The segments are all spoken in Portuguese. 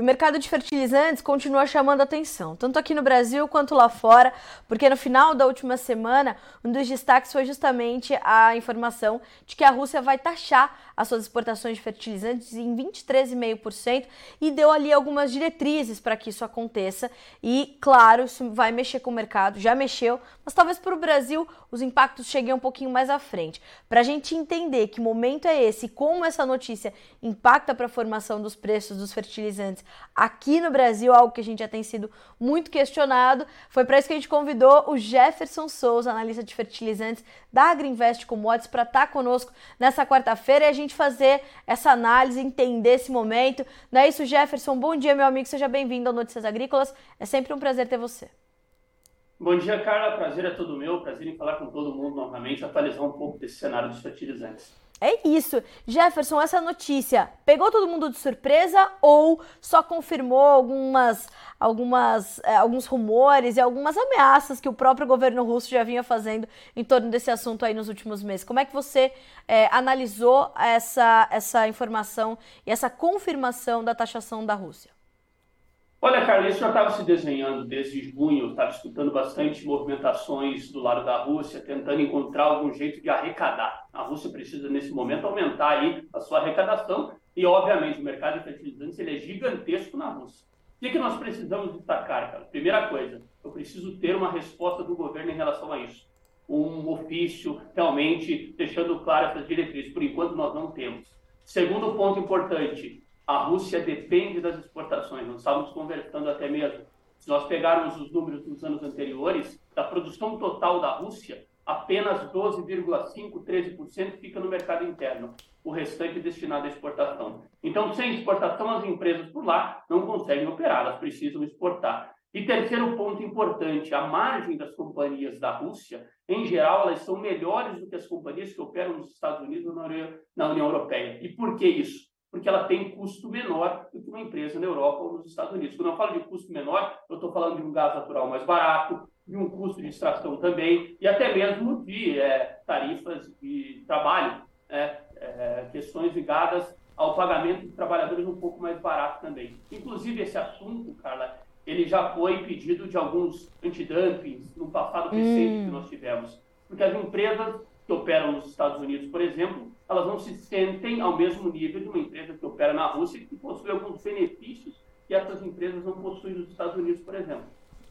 E o mercado de fertilizantes continua chamando atenção, tanto aqui no Brasil quanto lá fora, porque no final da última semana, um dos destaques foi justamente a informação de que a Rússia vai taxar as suas exportações de fertilizantes em 23,5% e deu ali algumas diretrizes para que isso aconteça. E, claro, isso vai mexer com o mercado, já mexeu, mas talvez para o Brasil os impactos cheguem um pouquinho mais à frente. Para a gente entender que momento é esse e como essa notícia impacta para a formação dos preços dos fertilizantes aqui no Brasil, algo que a gente já tem sido muito questionado, foi para isso que a gente convidou o Jefferson Souza, analista de fertilizantes da Agriinvest Commodities, para estar tá conosco nessa quarta-feira e a gente fazer essa análise, entender esse momento. Não é isso, Jefferson? Bom dia, meu amigo, seja bem-vindo ao Notícias Agrícolas. É sempre um prazer ter você. Bom dia, Carla. Prazer é todo meu. Prazer em falar com todo mundo novamente, atualizar um pouco desse cenário dos fertilizantes. É isso. Jefferson, essa notícia pegou todo mundo de surpresa ou só confirmou algumas, algumas, é, alguns rumores e algumas ameaças que o próprio governo russo já vinha fazendo em torno desse assunto aí nos últimos meses? Como é que você é, analisou essa, essa informação e essa confirmação da taxação da Rússia? Olha, Carla, isso já estava se desenhando desde junho, estava escutando bastante movimentações do lado da Rússia, tentando encontrar algum jeito de arrecadar. A Rússia precisa, nesse momento, aumentar aí a sua arrecadação e, obviamente, o mercado de fertilizantes ele é gigantesco na Rússia. O que, que nós precisamos destacar, cara? Primeira coisa, eu preciso ter uma resposta do governo em relação a isso. Um ofício realmente deixando claro essas diretrizes. Por enquanto, nós não temos. Segundo ponto importante, a Rússia depende das exportações. Nós estávamos conversando até mesmo. Se nós pegarmos os números dos anos anteriores, da produção total da Rússia, apenas 12,5%, 13% fica no mercado interno. O restante destinado à exportação. Então, sem exportação, as empresas por lá não conseguem operar, elas precisam exportar. E terceiro ponto importante, a margem das companhias da Rússia, em geral, elas são melhores do que as companhias que operam nos Estados Unidos ou na União Europeia. E por que isso? Porque ela tem custo menor do que uma empresa na Europa ou nos Estados Unidos. Quando eu falo de custo menor, eu estou falando de um gás natural mais barato, de um custo de extração também, e até mesmo de é, tarifas de trabalho, é, é, questões ligadas ao pagamento de trabalhadores um pouco mais barato também. Inclusive, esse assunto, Carla, ele já foi pedido de alguns antidumpings no passado recente hum. que nós tivemos, porque as empresas que operam nos Estados Unidos, por exemplo, elas não se sentem ao mesmo nível de uma empresa que opera na Rússia e que possui alguns benefícios que essas empresas não possuem nos Estados Unidos, por exemplo.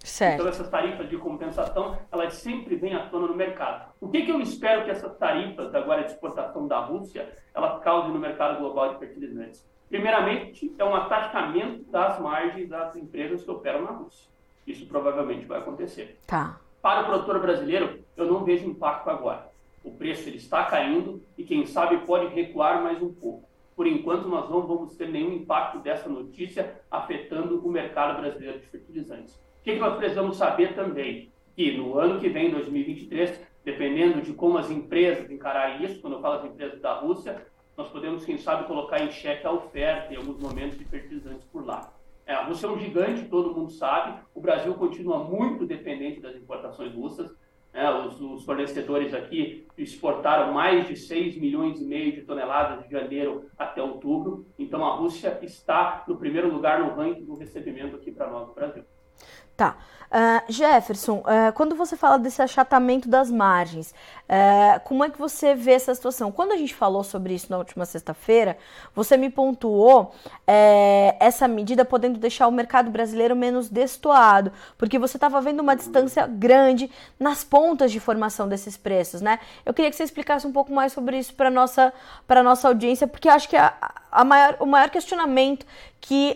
Certo. Então, essas tarifas de compensação, elas sempre vêm à tona no mercado. O que, que eu espero que essas tarifas agora de exportação da Rússia, elas causem no mercado global de fertilizantes? Primeiramente, é um atacamento das margens das empresas que operam na Rússia. Isso provavelmente vai acontecer. Tá. Para o produtor brasileiro, eu não vejo impacto agora o preço ele está caindo e quem sabe pode recuar mais um pouco. Por enquanto, nós não vamos ter nenhum impacto dessa notícia afetando o mercado brasileiro de fertilizantes. O que, nós precisamos saber também? Que no ano que vem, 2023, dependendo de como as empresas encararem isso, quando eu falo as empresas da Rússia, nós podemos, quem sabe, colocar em xeque a oferta em alguns momentos de fertilizantes por lá. É, a Rússia é um gigante, todo mundo sabe. O Brasil continua muito dependente das importações russas. É, os, os, fornecedores aqui exportaram mais de 6 milhões e meio de toneladas de janeiro até outubro. Então a Rússia está no primeiro lugar no ranking do recebimento aqui para nós no Brasil. Tá. Uh, Jefferson, uh, quando você fala desse achatamento das margens, uh, como é que você vê essa situação? Quando a gente falou sobre isso na última sexta-feira, você me pontuou essa medida podendo deixar o mercado brasileiro menos destoado, porque você estava vendo uma distância grande nas pontas de formação desses preços, né? Eu queria que você explicasse um pouco mais sobre isso para nossa para nossa audiência, porque acho que a, a maior, o maior questionamento que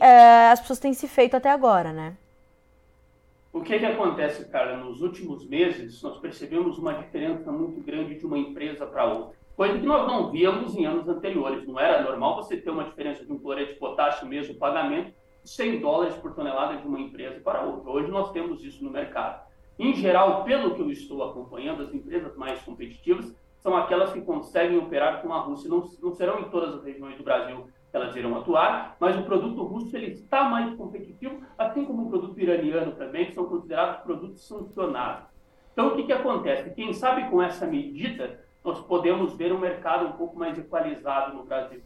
as pessoas têm se feito até agora, né? O que, que acontece, cara? Nos últimos meses, nós percebemos uma diferença muito grande de uma empresa para outra. Coisa que nós não víamos em anos anteriores. Não era normal você ter uma diferença de um cloreto de potássio mesmo pagamento de 100 dólares por tonelada de uma empresa para outra. Hoje nós temos isso no mercado. Em geral, pelo que eu estou acompanhando, as empresas mais competitivas são aquelas que conseguem operar com a Rússia. Não, não serão em todas as regiões do Brasil elas irão atuar, mas o produto russo ele está mais competitivo, assim como o produto iraniano também, que são considerados produtos sancionados. Então, o que, que acontece? Quem sabe com essa medida, nós podemos ver um mercado um pouco mais equalizado no Brasil.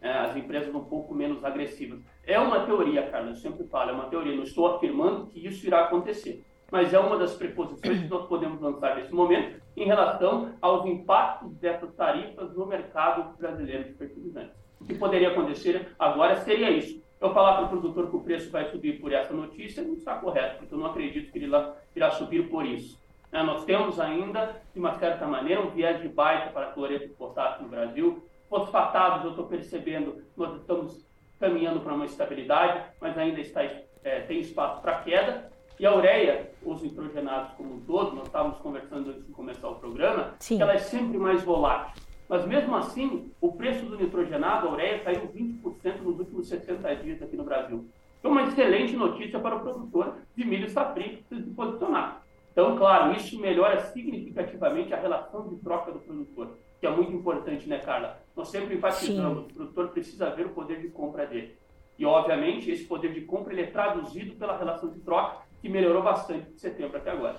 é, as empresas um pouco menos agressivas. É uma teoria, Carlos, eu sempre falo, é uma teoria, não estou afirmando que isso irá acontecer, mas é uma das preposições que nós podemos lançar nesse momento em relação aos impactos dessas tarifas no mercado brasileiro de fertilizantes. O que poderia acontecer agora seria isso. Eu falar para o produtor que o preço vai subir por essa notícia não está correto, porque eu não acredito que ele irá subir por isso. É, nós temos ainda, de uma certa maneira, um viés de baixa para cloreto de potássio no Brasil. Fosfatados, eu estou percebendo, nós estamos caminhando para uma estabilidade, mas ainda está, é, tem espaço para queda. E a ureia, os nitrogenados como um todo, nós estávamos conversando antes de começar o programa, Sim. ela é sempre mais volátil. Mas mesmo assim, o preço do nitrogenado, a ureia, caiu 20% nos últimos 60 dias aqui no Brasil. Então, uma excelente notícia para o produtor de milho safrinho se posicionar. Então, claro, isso melhora significativamente a relação de troca do produtor, que é muito importante, né, Carla? Nós sempre enfatizamos, Sim. o produtor precisa ver o poder de compra dele. E, obviamente, esse poder de compra ele é traduzido pela relação de troca, que melhorou bastante de setembro até agora.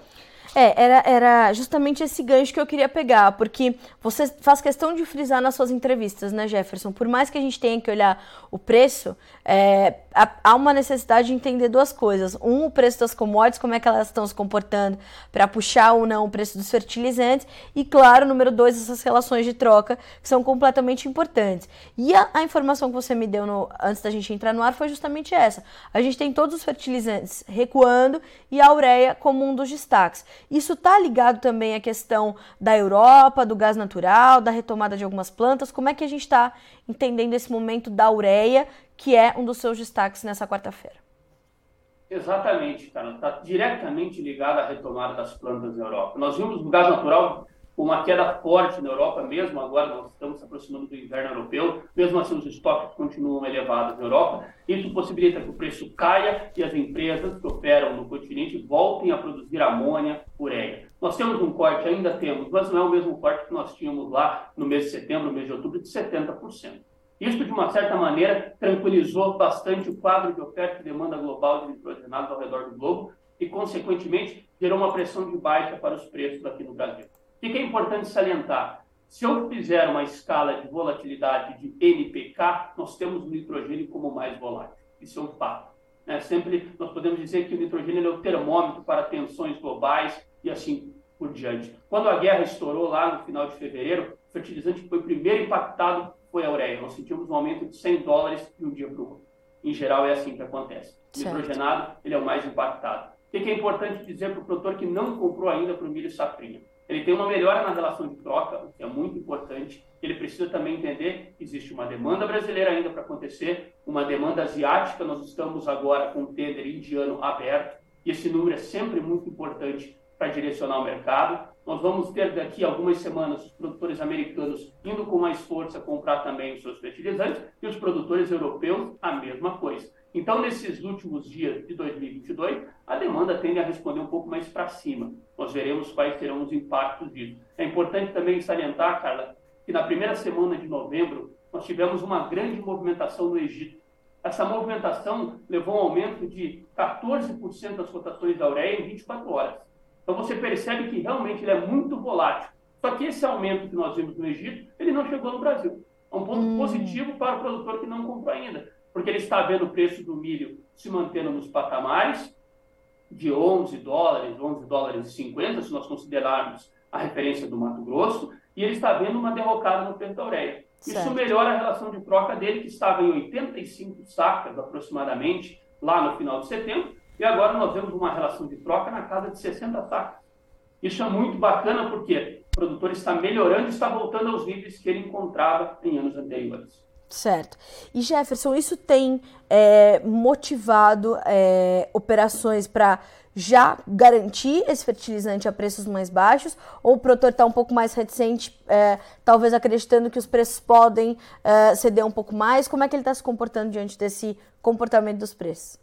É, era, era justamente esse gancho que eu queria pegar, porque você faz questão de frisar nas suas entrevistas, né, Jefferson? Por mais que a gente tenha que olhar o preço, é, há uma necessidade de entender duas coisas. Um, o preço das commodities, como é que elas estão se comportando para puxar ou não o preço dos fertilizantes. E, claro, número dois, essas relações de troca, que são completamente importantes. E a, a informação que você me deu no, antes da gente entrar no ar foi justamente essa. A gente tem todos os fertilizantes recuando e a ureia como um dos destaques. Isso está ligado também à questão da Europa, do gás natural, da retomada de algumas plantas. Como é que a gente está entendendo esse momento da ureia, que é um dos seus destaques nessa quarta-feira? Exatamente, cara. Está diretamente ligado à retomada das plantas na Europa. Nós vimos o gás natural uma queda forte na Europa, mesmo agora nós estamos se aproximando do inverno europeu, mesmo assim os estoques continuam elevados na Europa. Isso possibilita que o preço caia e as empresas que operam no continente voltem a produzir amônia, ureia. Nós temos um corte, ainda temos, mas não é o mesmo corte que nós tínhamos lá no mês de setembro, no mês de outubro, de 70%. Isso, de uma certa maneira, tranquilizou bastante o quadro de oferta e demanda global de nitrogenados ao redor do globo e, consequentemente, gerou uma pressão de baixa para os preços aqui no Brasil. O que é importante salientar? Se eu fizer uma escala de volatilidade de NPK, nós temos o nitrogênio como mais volátil. Isso é um fato. É, sempre nós podemos dizer que o nitrogênio é o termômetro para tensões globais e assim por diante. Quando a guerra estourou lá no final de fevereiro, o fertilizante que foi o primeiro impactado foi a ureia. Nós sentimos um aumento de 100 dólares de um dia para o outro. Em geral, é assim que acontece. O nitrogenado ele é o mais impactado. O que é importante dizer para o produtor que não comprou ainda para o milho safrinha? Ele tem uma melhora na relação de troca, o que é muito importante. Ele precisa também entender que existe uma demanda brasileira ainda para acontecer, uma demanda asiática. Nós estamos agora com o tender indiano aberto, e esse número é sempre muito importante para direcionar o mercado. Nós vamos ter daqui algumas semanas os produtores americanos indo com mais força comprar também os seus fertilizantes e os produtores europeus a mesma coisa. Então, nesses últimos dias de 2022, a demanda tende a responder um pouco mais para cima. Nós veremos quais serão os impactos disso. É importante também salientar, Carla, que na primeira semana de novembro nós tivemos uma grande movimentação no Egito. Essa movimentação levou a um aumento de 14% das cotações da ureia em 24 horas. Então você percebe que realmente ele é muito volátil. Só que esse aumento que nós vimos no Egito, ele não chegou no Brasil. É um ponto hum. positivo para o produtor que não comprou ainda porque ele está vendo o preço do milho se mantendo nos patamares de 11 dólares, 11 dólares e 50, se nós considerarmos a referência do Mato Grosso, e ele está vendo uma derrocada no preço da ureia. Isso melhora a relação de troca dele, que estava em 85 sacas aproximadamente lá no final de setembro, e agora nós vemos uma relação de troca na casa de 60 sacas. Isso é muito bacana porque o produtor está melhorando e está voltando aos níveis que ele encontrava em anos anteriores. Certo. E Jefferson, isso tem é, motivado é, operações para já garantir esse fertilizante a preços mais baixos? Ou o produtor está um pouco mais reticente, é, talvez acreditando que os preços podem é, ceder um pouco mais? Como é que ele está se comportando diante desse comportamento dos preços?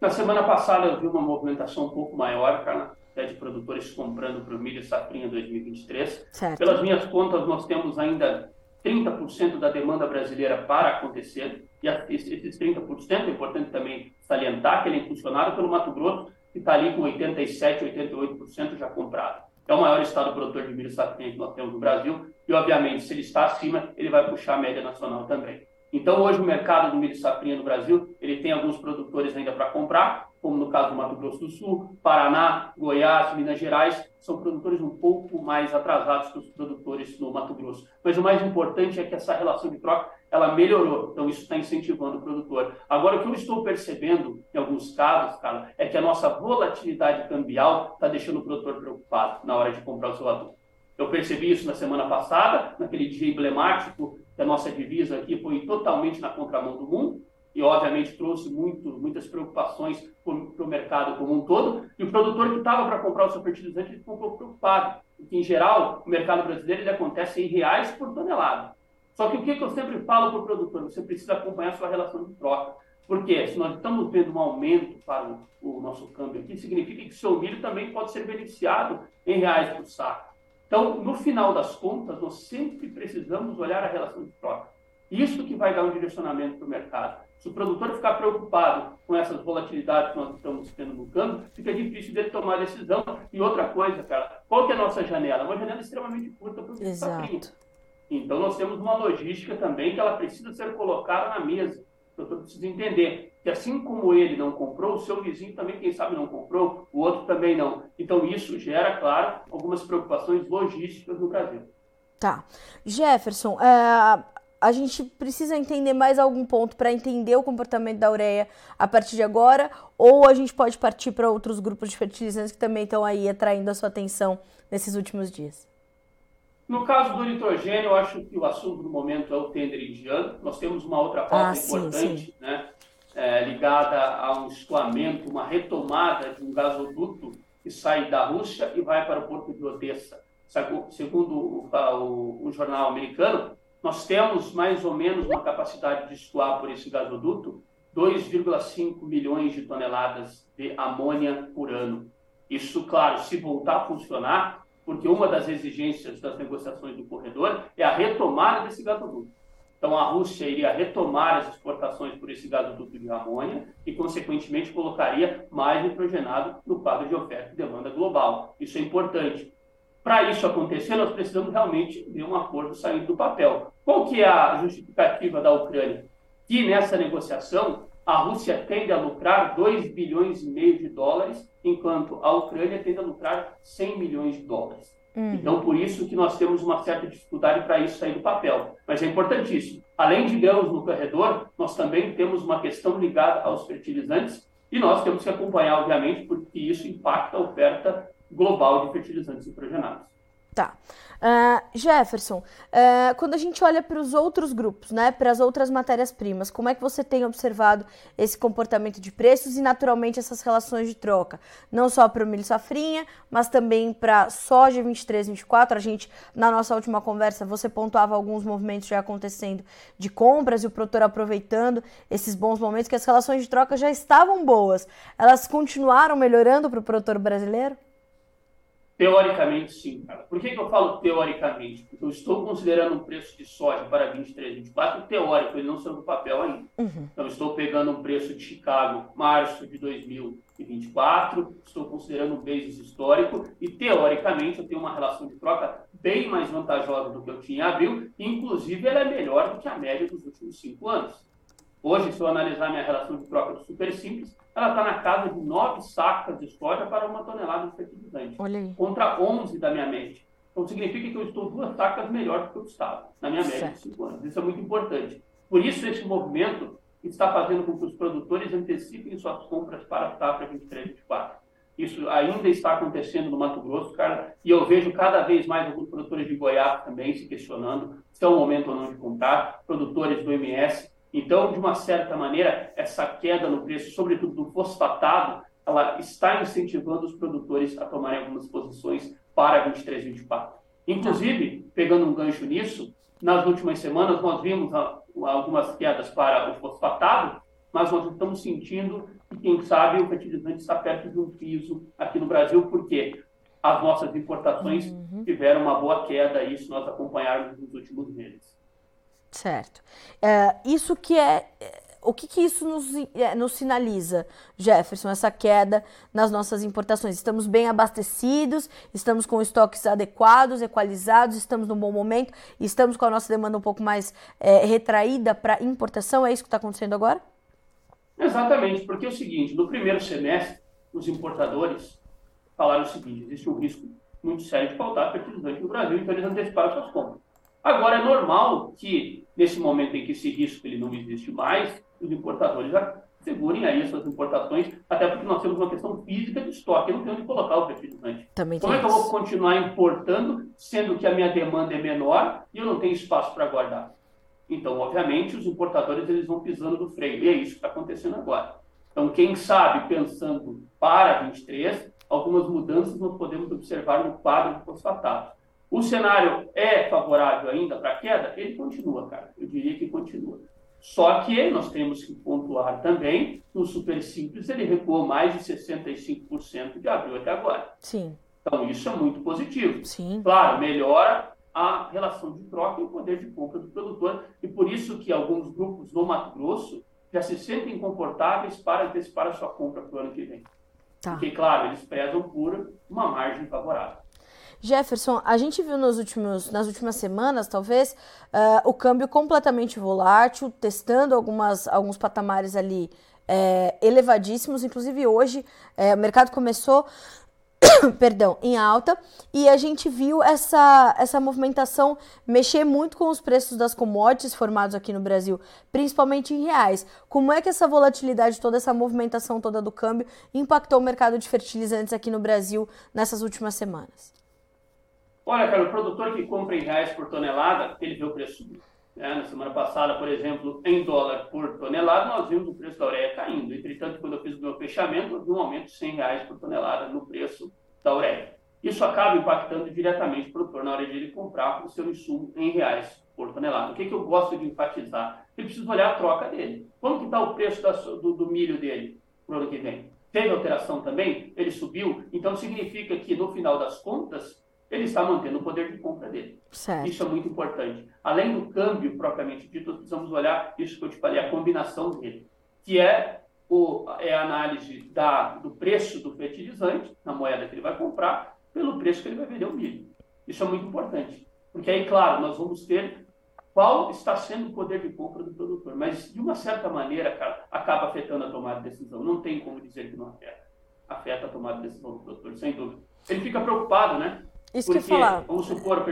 Na semana passada eu vi uma movimentação um pouco maior, cara, até de produtores comprando para o milho safrinha 2023. Certo. Pelas minhas contas, nós temos ainda 30% da demanda brasileira para acontecer, e esses 30% é importante também salientar que ele é impulsionado pelo Mato Grosso, que está ali com 87%, 88% já comprado. É o maior estado produtor de milho safrinha que nós temos no Brasil, e obviamente, se ele está acima, ele vai puxar a média nacional também. Então, hoje, o mercado do milho safrinha no Brasil, ele tem alguns produtores ainda para comprar, como no caso do Mato Grosso do Sul, Paraná, Goiás, Minas Gerais, são produtores um pouco mais atrasados que os produtores no Mato Grosso. Mas o mais importante é que essa relação de troca, ela melhorou, então isso está incentivando o produtor. Agora, o que eu estou percebendo, em alguns casos, cara, é que a nossa volatilidade cambial está deixando o produtor preocupado na hora de comprar o seu adubo. Eu percebi isso na semana passada, naquele dia emblemático que a nossa divisa aqui foi totalmente na contramão do mundo e, obviamente, trouxe muito, muitas preocupações para o mercado como um todo. E o produtor que estava para comprar o seu fertilizante ficou um pouco preocupado, porque, em geral, o mercado brasileiro ele acontece em reais por tonelada. Só que o que, que eu sempre falo para o produtor? Você precisa acompanhar a sua relação de troca. Porque se nós estamos vendo um aumento para o, o nosso câmbio aqui, significa que seu milho também pode ser beneficiado em reais por saco. Então, no final das contas, nós sempre precisamos olhar a relação de troca. Isso que vai dar um direcionamento para o mercado. Se o produtor ficar preocupado com essas volatilidades que nós estamos tendo no câmbio, fica difícil dele tomar decisão. E outra coisa, cara, qual que é a nossa janela? Uma janela extremamente curta para o Exato. Então, nós temos uma logística também que ela precisa ser colocada na mesa. O produtor precisa entender que assim como ele não comprou, o seu vizinho também, quem sabe, não comprou, o outro também não. Então, isso gera, claro, algumas preocupações logísticas no Brasil. Tá. Jefferson, é, a gente precisa entender mais algum ponto para entender o comportamento da ureia a partir de agora, ou a gente pode partir para outros grupos de fertilizantes que também estão aí atraindo a sua atenção nesses últimos dias? No caso do nitrogênio, eu acho que o assunto do momento é o tender indiano. Nós temos uma outra pauta ah, importante, sim, sim. né? é, ligada a um escoamento, uma retomada de um gasoduto que sai da Rússia e vai para o porto de Odessa. Segundo o, o, o jornal americano, nós temos mais ou menos uma capacidade de escoar por esse gasoduto 2,5 milhões de toneladas de amônia por ano. Isso, claro, se voltar a funcionar, porque uma das exigências das negociações do corredor é a retomada desse gasoduto. Então, a Rússia iria retomar as exportações por esse gasoduto de amônia e, consequentemente, colocaria mais nitrogenado no quadro de oferta e demanda global. Isso é importante. Para isso acontecer, nós precisamos realmente de um acordo saindo do papel. Qual que é a justificativa da Ucrânia? Que nessa negociação a Rússia tende a lucrar 2 bilhões e meio de dólares, enquanto a Ucrânia tende a lucrar 100 milhões de dólares. Uhum. Então, por isso que nós temos uma certa dificuldade para isso sair do papel. Mas é importantíssimo. Além de grãos no corredor, nós também temos uma questão ligada aos fertilizantes e nós temos que acompanhar, obviamente, porque isso impacta a oferta global de fertilizantes nitrogenados. Tá. Uh, Jefferson, uh, quando a gente olha para os outros grupos, né, para as outras matérias-primas, como é que você tem observado esse comportamento de preços e, naturalmente, essas relações de troca? Não só para o milho safrinha, mas também para soja 23, 24. A gente, na nossa última conversa, você pontuava alguns movimentos já acontecendo de compras e o produtor aproveitando esses bons momentos, que as relações de troca já estavam boas. Elas continuaram melhorando para o produtor brasileiro? Teoricamente, sim, cara. Por que, que eu falo teoricamente? Porque eu estou considerando um preço de soja para 23, 24 teórico, ele não saiu do papel ainda. Uhum. Então, estou pegando um preço de Chicago, março de 2024, estou considerando um basis histórico e, teoricamente, eu tenho uma relação de troca bem mais vantajosa do que eu tinha em abril, inclusive, ela é melhor do que a média dos últimos cinco anos. Hoje, se eu analisar minha relação de troca do super simples, ela está na casa de 9 sacas de soja para uma tonelada de fertilizante, contra 11 da minha média. Então, significa que eu estou duas sacas melhor do que eu estava na minha média certo. de 5 anos. Isso é muito importante. Por isso, esse movimento está fazendo com que os produtores antecipem suas compras para a safra 23 24. Isso ainda está acontecendo no Mato Grosso, cara, e eu vejo cada vez mais alguns produtores de Goiás também se questionando se é o momento ou não de comprar, produtores do MS então, de uma certa maneira, essa queda no preço, sobretudo do fosfatado, ela está incentivando os produtores a tomarem algumas posições para 23, 24. Inclusive, pegando um gancho nisso, nas últimas semanas nós vimos algumas quedas para o fosfatado, mas nós estamos sentindo que, quem sabe, o fertilizante está perto de um piso aqui no Brasil, porque as nossas importações uhum. tiveram uma boa queda, isso nós acompanhamos nos últimos meses. Certo. É, isso que é, é o que, que isso nos, é, nos sinaliza, Jefferson, essa queda nas nossas importações? Estamos bem abastecidos, estamos com estoques adequados, equalizados, estamos num bom momento, estamos com a nossa demanda um pouco mais é, retraída para importação? É isso que está acontecendo agora? Exatamente, porque é o seguinte, no primeiro semestre, os importadores falaram o seguinte, existe um risco muito sério de faltar fertilizante no Brasil, então eles anteciparam suas compras. Agora, é normal que, nesse momento em que esse risco ele não existe mais, os importadores segurem aí as suas importações, até porque nós temos uma questão física de estoque, eu não tenho onde colocar o fertilizante. Também Como é que eu vou continuar importando, sendo que a minha demanda é menor e eu não tenho espaço para guardar? Então, obviamente, os importadores eles vão pisando no freio, e é isso que está acontecendo agora. Então, quem sabe, pensando para 23, algumas mudanças nós podemos observar no quadro de fosfatato. O cenário é favorável ainda para a queda? Ele continua, cara. Eu diria que continua. Só que nós temos que pontuar também, no super simples ele recuou mais de 65% de abril até agora. Sim. Então isso é muito positivo. Sim. Claro, melhora a relação de troca e o poder de compra do produtor e por isso que alguns grupos no Mato Grosso já se sentem confortáveis para antecipar a sua compra para o ano que vem. Tá. Porque, claro, eles prezam por uma margem favorável. Jefferson, a gente viu nos últimos, nas últimas semanas, talvez, uh, o câmbio completamente volátil, testando algumas, alguns patamares ali é, elevadíssimos. Inclusive, hoje é, o mercado começou perdão, em alta, e a gente viu essa, essa movimentação mexer muito com os preços das commodities formados aqui no Brasil, principalmente em reais. Como é que essa volatilidade, toda essa movimentação toda do câmbio impactou o mercado de fertilizantes aqui no Brasil nessas últimas semanas? Olha, cara, o produtor que compra em reais por tonelada, ele vê o preço subir. É, na semana passada, por exemplo, em dólar por tonelada, nós vimos o preço da ureia caindo. Entretanto, quando eu fiz o meu fechamento, eu vi um aumento de 100 reais por tonelada no preço da ureia. Isso acaba impactando diretamente o produtor na hora de ele comprar o seu insumo em reais por tonelada. O que, que eu gosto de enfatizar? Ele precisa olhar a troca dele. Quanto que está o preço da, do, do milho dele para o ano que vem? Teve alteração também? Ele subiu? Então significa que, no final das contas, ele está mantendo o poder de compra dele. Certo. Isso é muito importante. Além do câmbio propriamente dito, precisamos olhar isso que eu te falei, a combinação dele, que é, o, é a análise da, do preço do fertilizante, na moeda que ele vai comprar, pelo preço que ele vai vender o milho. Isso é muito importante. Porque aí, claro, nós vamos ter qual está sendo o poder de compra do produtor. Mas, de uma certa maneira, cara, acaba afetando a tomada de decisão. Não tem como dizer que não afeta. Afeta a tomada de decisão do produtor, sem dúvida. Ele fica preocupado, né? Isso Porque, que eu falar. Vamos supor,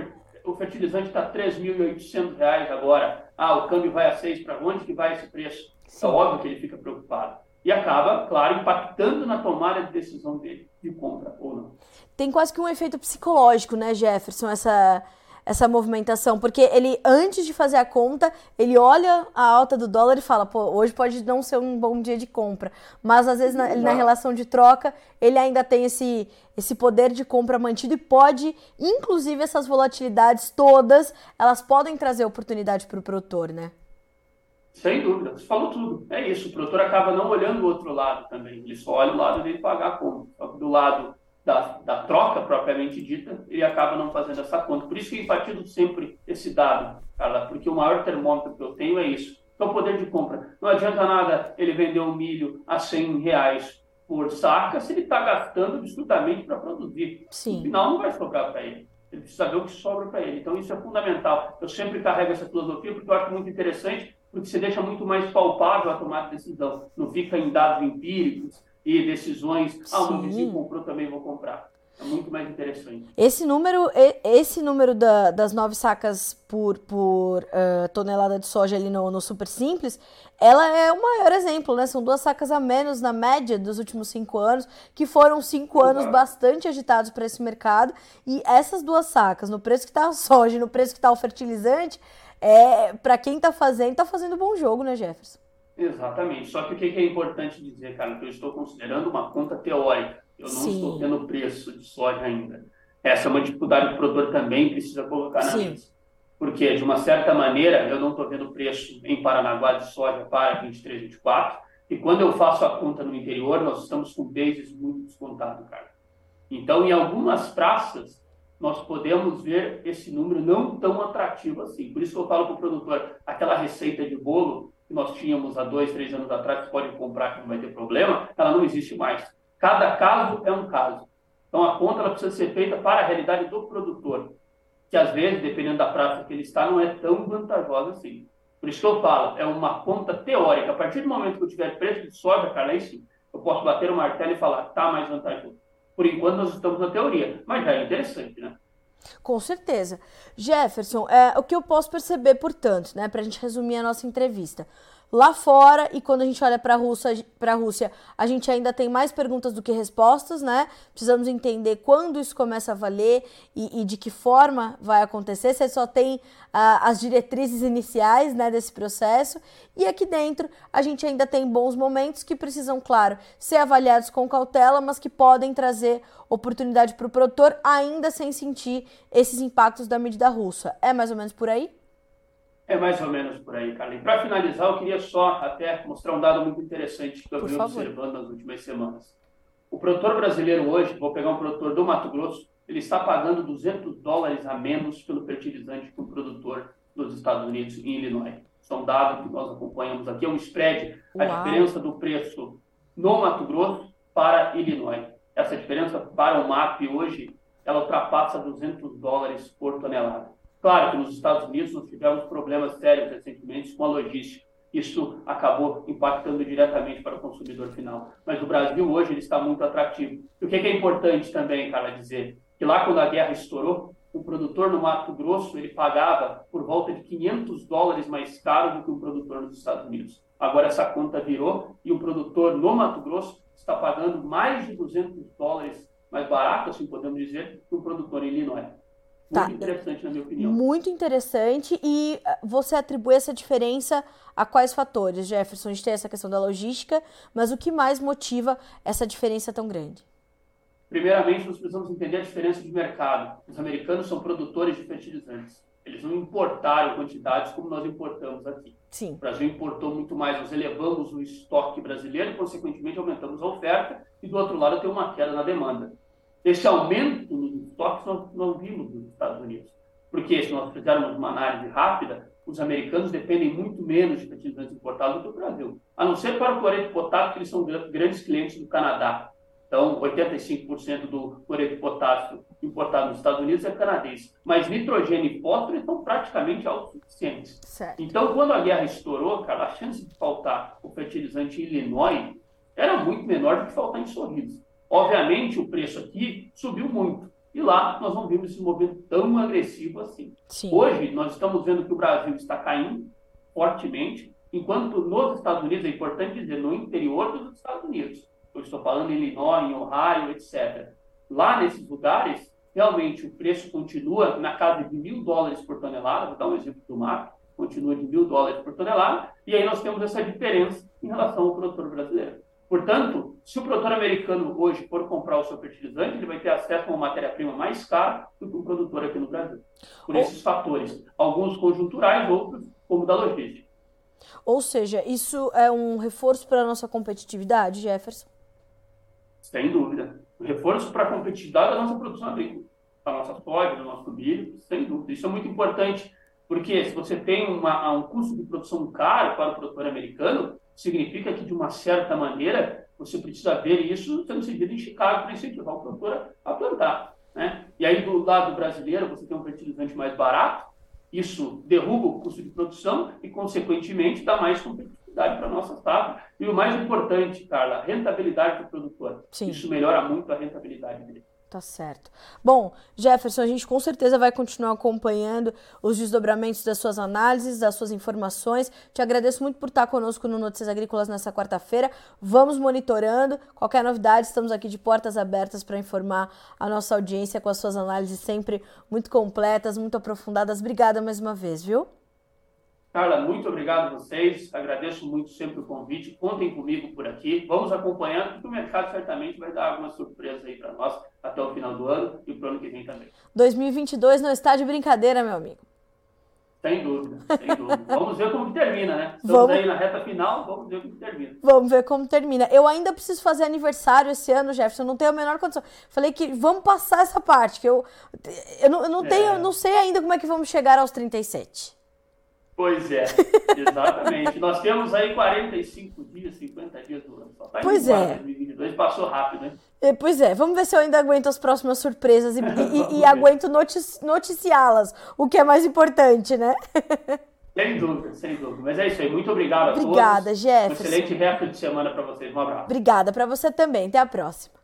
o fertilizante está R$ 3.800 agora. Ah, o câmbio vai a 6, para onde que vai esse preço? É. É óbvio que ele fica preocupado. E acaba, claro, impactando na tomada de decisão dele, de compra ou não. Tem quase que um efeito psicológico, né, Jefferson, essa essa movimentação, porque ele, antes de fazer a conta, ele olha a alta do dólar e fala, pô, hoje pode não ser um bom dia de compra, mas às vezes na, na relação de troca, ele ainda tem esse, esse poder de compra mantido e pode, inclusive essas volatilidades todas, elas podem trazer oportunidade para o produtor, né? Sem dúvida, você falou tudo. É isso, o produtor acaba não olhando o outro lado também, ele só olha o lado dele pagar a conta. Do lado da, da troca propriamente dita, ele acaba não fazendo essa conta. Por isso que eu enfatizo sempre esse dado, Carla, porque o maior termômetro que eu tenho é isso, é o poder de compra. Não adianta nada ele vender um milho a 100 reais por saca se ele está gastando absolutamente para produzir. Sim. No final não vai sobrar para ele. Ele precisa saber o que sobra para ele. Então isso é fundamental. Eu sempre carrego essa filosofia porque eu acho muito interessante, porque você deixa muito mais palpável a tomada de decisão. Não fica em dados empíricos, e decisões, ah, o vizinho comprou, também vou comprar. É muito mais interessante. Esse número, esse número da, das nove sacas por, por uh, tonelada de soja ali no, no, Super Simples, ela é o maior exemplo, né? São duas sacas a menos na média dos últimos cinco anos, que foram cinco Exato. anos bastante agitados para esse mercado. E essas duas sacas, no preço que está a soja e no preço que está o fertilizante, é, para quem está fazendo, está fazendo bom jogo, né, Jefferson? Exatamente. Só que o que é importante dizer, cara, que eu estou considerando uma conta teórica. Eu não Sim. estou tendo preço de soja ainda. Essa é uma dificuldade que o produtor também precisa colocar na Sim. mesa. Porque, de uma certa maneira, eu não estou vendo preço em Paranaguá de soja para 23, 24. E quando eu faço a conta no interior, nós estamos com bases muito descontados, cara. Então, em algumas praças, nós podemos ver esse número não tão atrativo assim. Por isso que eu falo para o produtor, aquela receita de bolo, que nós tínhamos há dois, três anos atrás, que pode comprar que não vai ter problema, ela não existe mais. Cada caso é um caso. Então a conta ela precisa ser feita para a realidade do produtor, que às vezes, dependendo da praça que ele está, não é tão vantajosa assim. Por isso que eu falo, é uma conta teórica. A partir do momento que eu tiver preço de soja, cara, aí sim, eu posso bater o martelo e falar, tá mais vantajoso. Por enquanto nós estamos na teoria, mas já é interessante, né? Com certeza. Jefferson, é, o que eu posso perceber, portanto, né, para a gente resumir a nossa entrevista, lá fora e quando a gente olha para a Rússia, a Rússia, a gente ainda tem mais perguntas do que respostas, né? Precisamos entender quando isso começa a valer e, e de que forma vai acontecer. Você só tem ah, as diretrizes iniciais, né, desse processo e aqui dentro a gente ainda tem bons momentos que precisam, claro, ser avaliados com cautela, mas que podem trazer oportunidade para o produtor ainda sem sentir esses impactos da medida russa. É mais ou menos por aí? É mais ou menos por aí, Carlinhos. Para finalizar, eu queria só até mostrar um dado muito interessante que eu venho observando nas últimas semanas. O produtor brasileiro hoje, vou pegar um produtor do Mato Grosso, ele está pagando 200 dólares a menos pelo fertilizante que o produtor dos Estados Unidos em Illinois. Isso é um dado que nós acompanhamos aqui, é um spread, a Uau. diferença do preço no Mato Grosso para Illinois. Essa diferença para o MAP hoje, ela ultrapassa 200 dólares por tonelada. Claro que nos Estados Unidos nós tivemos problemas sérios recentemente com a logística. Isso acabou impactando diretamente para o consumidor final. Mas o Brasil hoje ele está muito atrativo. E o que é importante também, cara, dizer que lá quando a guerra estourou, o produtor no Mato Grosso ele pagava por volta de 500 dólares mais caro do que o produtor nos Estados Unidos. Agora essa conta virou e o produtor no Mato Grosso está pagando mais de 200 dólares mais barato, assim podemos dizer, que o produtor em Illinois. Tá. Muito interessante, na minha opinião. Muito interessante. E eh, você atribui essa diferença a quais fatores, Jefferson? A gente tem essa questão da logística, mas o que mais motiva essa diferença tão grande? Primeiramente, nós precisamos entender a diferença de mercado. Os americanos são produtores de fertilizantes. Eles não importaram quantidades como nós importamos aqui. Sim. O Brasil importou muito mais, nós elevamos o estoque brasileiro consequentemente, aumentamos a oferta, e do outro lado tem uma queda na demanda. Esse aumento nos estoques nós não vimos nos Estados Unidos. Porque se nós fizermos uma análise rápida, os americanos dependem muito menos de fertilizantes importados do que o Brasil. A não ser para o cloreto de potássio, que eles são grandes clientes do Canadá. Então, 85% do cloreto de potássio importado nos Estados Unidos é canadense. Mas nitrogênio e fósforo estão praticamente autossuficientes. Certo. Então, quando a guerra estourou, cara, a chance de faltar o fertilizante em Illinois era muito menor do que faltar em Sorriso. Obviamente, o preço aqui subiu muito. E lá nós não vimos esse movimento tão agressivo assim. Sim. Hoje, nós estamos vendo que o Brasil está caindo fortemente, enquanto nos Estados Unidos, é importante dizer, no interior dos Estados Unidos, eu estou falando em Illinois, em Ohio, etc. Lá nesses lugares, realmente o preço continua na casa de mil dólares por tonelada, vou dar um exemplo do MAP, continua de mil dólares por tonelada, e aí nós temos essa diferença em relação ao produtor brasileiro. Portanto, se o produtor americano hoje for comprar o seu fertilizante, ele vai ter acesso a uma matéria-prima mais cara do que o produtor aqui no Brasil. Por esses fatores, alguns conjunturais, outros como da logística. Ou seja, isso é um reforço para a nossa competitividade, Jefferson? Sem dúvida. Um reforço para a competitividade da nossa produção agrícola, da nossa soja, do nosso milho, sem dúvida. Isso é muito importante, porque se você tem uma, um custo de produção caro para o produtor americano, significa que, de uma certa maneira, você precisa ver isso sendo seguido em Chicago para incentivar o produtor a plantar. Né? E aí, do lado brasileiro, você tem um fertilizante mais barato, isso derruba o custo de produção e, consequentemente, dá mais competitividade para a nossa safra. E o mais importante, Carla, a rentabilidade do produtor. Sim. Isso melhora muito a rentabilidade dele. Tá certo. Bom, Jefferson, a gente com certeza vai continuar acompanhando os desdobramentos das suas análises, das suas informações. Te agradeço muito por estar conosco no Notícias Agrícolas nessa quarta-feira. Vamos monitorando. Qualquer novidade, estamos aqui de portas abertas para informar a nossa audiência com as suas análises sempre muito completas, muito aprofundadas. Obrigada mais uma vez, viu? Carla, muito obrigado a vocês. Agradeço muito sempre o convite. Contem comigo por aqui. Vamos acompanhando, porque o mercado certamente vai dar algumas surpresas aí para nós até o final do ano e para o ano que vem também. 2022 não está de brincadeira, meu amigo. Sem dúvida, sem dúvida. vamos ver como termina, né? Estamos vamos... aí na reta final, vamos ver como termina. Vamos ver como termina. Eu ainda preciso fazer aniversário esse ano, Jefferson, não tenho a menor condição. Falei que vamos passar essa parte, que eu, eu, não, eu não, tenho, é. não sei ainda como é que vamos chegar aos 37. Pois é, exatamente. Nós temos aí 45 dias, 50 dias do ano. Só tá pois é. 2022 passou rápido, né? É, pois é, vamos ver se eu ainda aguento as próximas surpresas e, e, e aguento notici noticiá-las, o que é mais importante, né? Sem dúvida, sem dúvida. Mas é isso aí. Muito obrigado a Obrigada, todos. Obrigada, Jefferson. Um excelente resto de semana para vocês. Um abraço. Obrigada para você também. Até a próxima.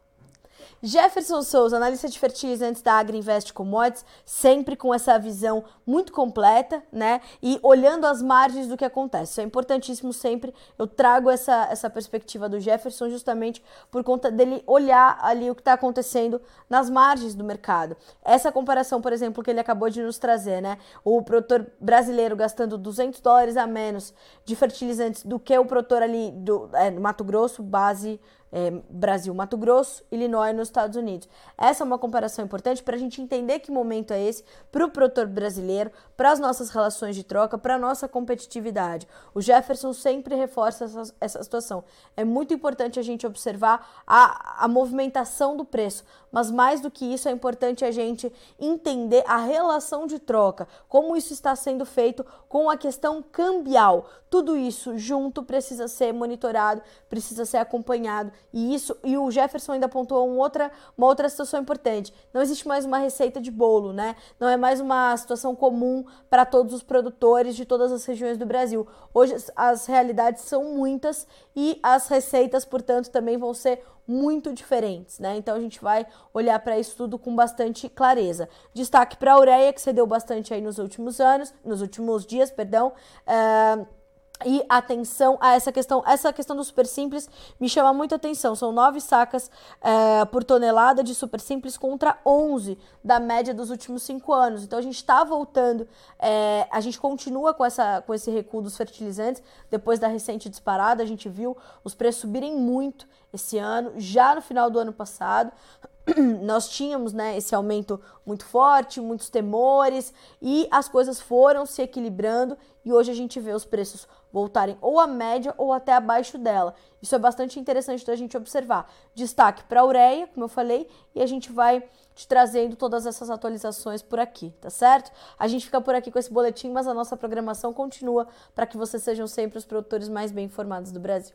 Jefferson Souza, analista de fertilizantes da Agriinvest Commodities, sempre com essa visão muito completa, né? E olhando as margens do que acontece. Isso é importantíssimo sempre. Eu trago essa, essa perspectiva do Jefferson justamente por conta dele olhar ali o que está acontecendo nas margens do mercado. Essa comparação, por exemplo, que ele acabou de nos trazer, né? O produtor brasileiro gastando 200 dólares a menos de fertilizantes do que o produtor ali do é, Mato Grosso, base é, Brasil, Mato Grosso, Illinois nos Estados Unidos. Essa é uma comparação importante para a gente entender que momento é esse para o produtor brasileiro, para as nossas relações de troca, para a nossa competitividade. O Jefferson sempre reforça essa, essa situação. É muito importante a gente observar a, a movimentação do preço, mas mais do que isso, é importante a gente entender a relação de troca, como isso está sendo feito com a questão cambial. Tudo isso junto precisa ser monitorado, precisa ser acompanhado e isso e o Jefferson ainda apontou um outra, uma outra situação importante. Não existe mais uma receita de bolo, né? Não é mais uma situação comum para todos os produtores de todas as regiões do Brasil. Hoje as realidades são muitas e as receitas, portanto, também vão ser muito diferentes, né? Então a gente vai olhar para isso tudo com bastante clareza. Destaque para a ureia, que cedeu bastante aí nos últimos anos, nos últimos dias, perdão. Uh, e atenção a essa questão. Essa questão do super simples me chama muito atenção. São nove sacas é, por tonelada de super simples contra 11 da média dos últimos cinco anos. Então a gente está voltando, é, a gente continua com, essa, com esse recuo dos fertilizantes. Depois da recente disparada, a gente viu os preços subirem muito esse ano, já no final do ano passado. nós tínhamos né, esse aumento muito forte, muitos temores, e as coisas foram se equilibrando e hoje a gente vê os preços voltarem ou à média ou até abaixo dela. Isso é bastante interessante da gente observar. Destaque para a ureia, como eu falei, e a gente vai te trazendo todas essas atualizações por aqui, tá certo? A gente fica por aqui com esse boletim, mas a nossa programação continua para que vocês sejam sempre os produtores mais bem informados do Brasil.